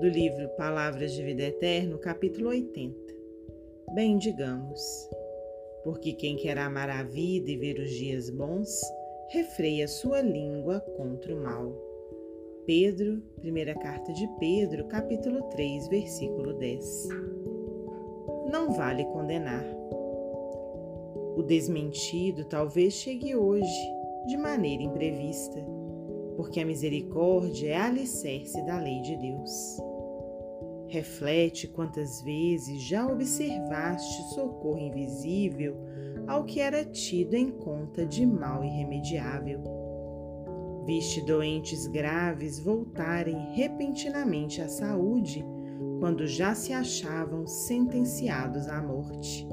do livro Palavras de Vida Eterno, capítulo 80. Bem, digamos, porque quem quer amar a vida e ver os dias bons, refreia sua língua contra o mal. Pedro, primeira carta de Pedro, capítulo 3, versículo 10. Não vale condenar. O desmentido talvez chegue hoje, de maneira imprevista porque a misericórdia é alicerce da lei de Deus. Reflete quantas vezes já observaste socorro invisível ao que era tido em conta de mal irremediável. Viste doentes graves voltarem repentinamente à saúde quando já se achavam sentenciados à morte.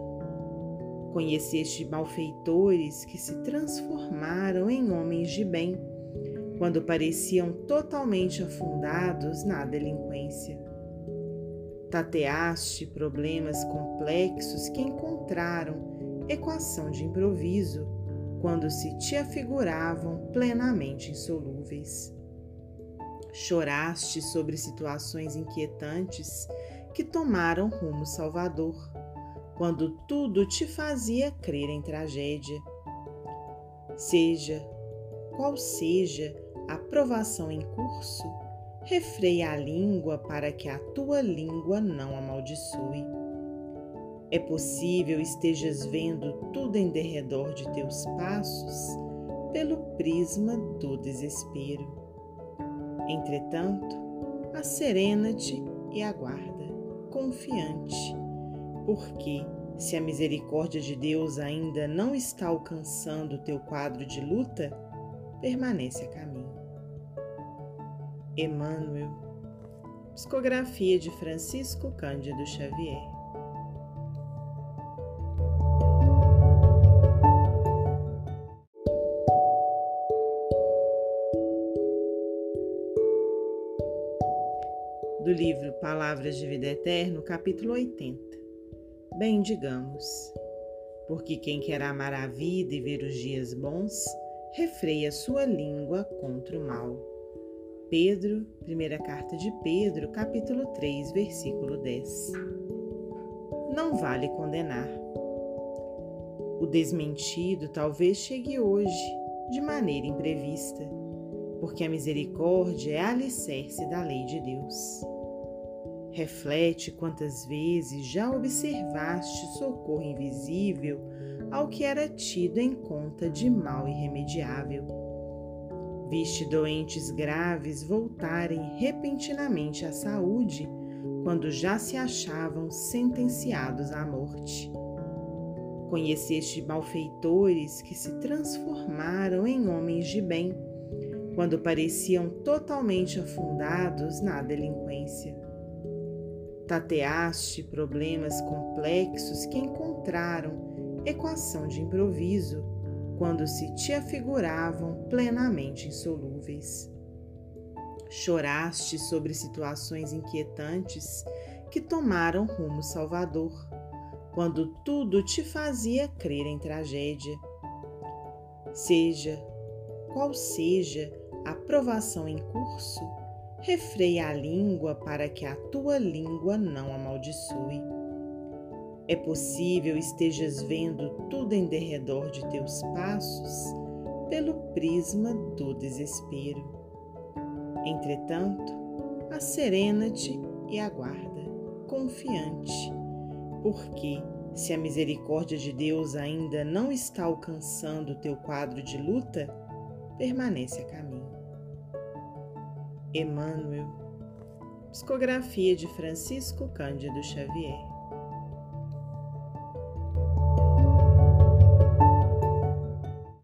Conheceste malfeitores que se transformaram em homens de bem quando pareciam totalmente afundados na delinquência. Tateaste problemas complexos que encontraram equação de improviso quando se te afiguravam plenamente insolúveis. Choraste sobre situações inquietantes que tomaram rumo salvador, quando tudo te fazia crer em tragédia. Seja qual seja a provação em curso, refreia a língua para que a tua língua não amaldiçoe. É possível estejas vendo tudo em derredor de teus passos pelo prisma do desespero. Entretanto, asserena-te e aguarda, confiante, porque se a misericórdia de Deus ainda não está alcançando o teu quadro de luta, permanece a caminho. Emmanuel, psicografia de Francisco Cândido Xavier. Do livro Palavras de Vida Eterno, capítulo 80. Bem, digamos, porque quem quer amar a vida e ver os dias bons, refreia sua língua contra o mal. Pedro, primeira carta de Pedro, capítulo 3, versículo 10. Não vale condenar. O desmentido talvez chegue hoje, de maneira imprevista, porque a misericórdia é alicerce da lei de Deus. Reflete quantas vezes já observaste socorro invisível ao que era tido em conta de mal irremediável. Viste doentes graves voltarem repentinamente à saúde quando já se achavam sentenciados à morte. Conheceste malfeitores que se transformaram em homens de bem quando pareciam totalmente afundados na delinquência. Tateaste problemas complexos que encontraram equação de improviso, quando se te afiguravam plenamente insolúveis. Choraste sobre situações inquietantes que tomaram rumo salvador, quando tudo te fazia crer em tragédia. Seja qual seja a provação em curso, refreia a língua para que a tua língua não amaldiçoe. É possível estejas vendo tudo em derredor de teus passos pelo prisma do desespero. Entretanto, asserena-te e aguarda, confiante, porque se a misericórdia de Deus ainda não está alcançando o teu quadro de luta, permanece a caminho. Emmanuel, psicografia de Francisco Cândido Xavier.